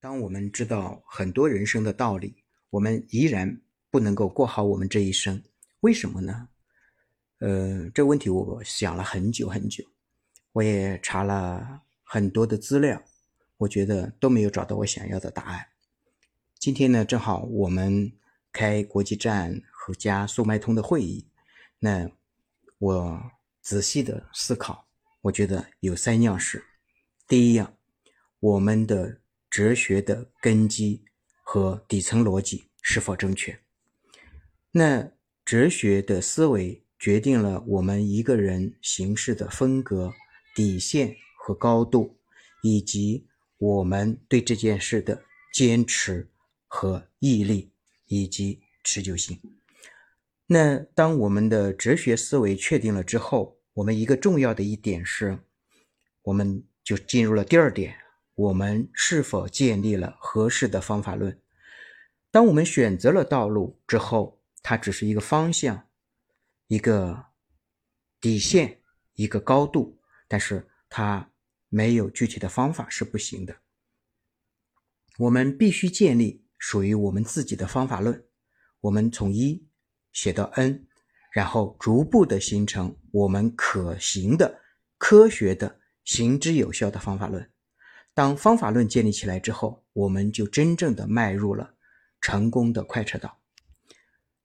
当我们知道很多人生的道理，我们依然不能够过好我们这一生，为什么呢？呃，这问题我想了很久很久，我也查了很多的资料，我觉得都没有找到我想要的答案。今天呢，正好我们开国际站和加速卖通的会议，那我仔细的思考，我觉得有三样事。第一样，我们的。哲学的根基和底层逻辑是否正确？那哲学的思维决定了我们一个人行事的风格、底线和高度，以及我们对这件事的坚持和毅力以及持久性。那当我们的哲学思维确定了之后，我们一个重要的一点是，我们就进入了第二点。我们是否建立了合适的方法论？当我们选择了道路之后，它只是一个方向、一个底线、一个高度，但是它没有具体的方法是不行的。我们必须建立属于我们自己的方法论。我们从一写到 n，然后逐步的形成我们可行的、科学的、行之有效的方法论。当方法论建立起来之后，我们就真正的迈入了成功的快车道。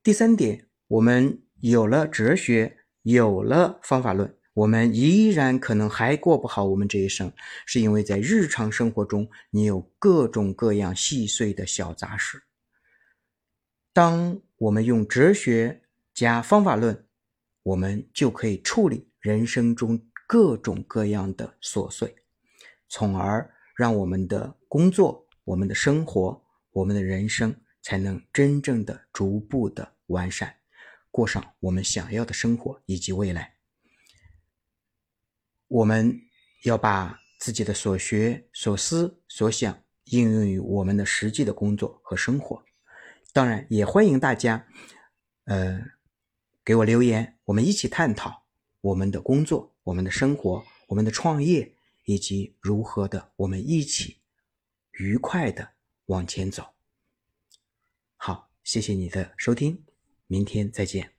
第三点，我们有了哲学，有了方法论，我们依然可能还过不好我们这一生，是因为在日常生活中，你有各种各样细碎的小杂事。当我们用哲学加方法论，我们就可以处理人生中各种各样的琐碎，从而。让我们的工作、我们的生活、我们的人生才能真正的逐步的完善，过上我们想要的生活以及未来。我们要把自己的所学、所思、所想应用于我们的实际的工作和生活。当然，也欢迎大家，呃，给我留言，我们一起探讨我们的工作、我们的生活、我们的创业。以及如何的，我们一起愉快的往前走。好，谢谢你的收听，明天再见。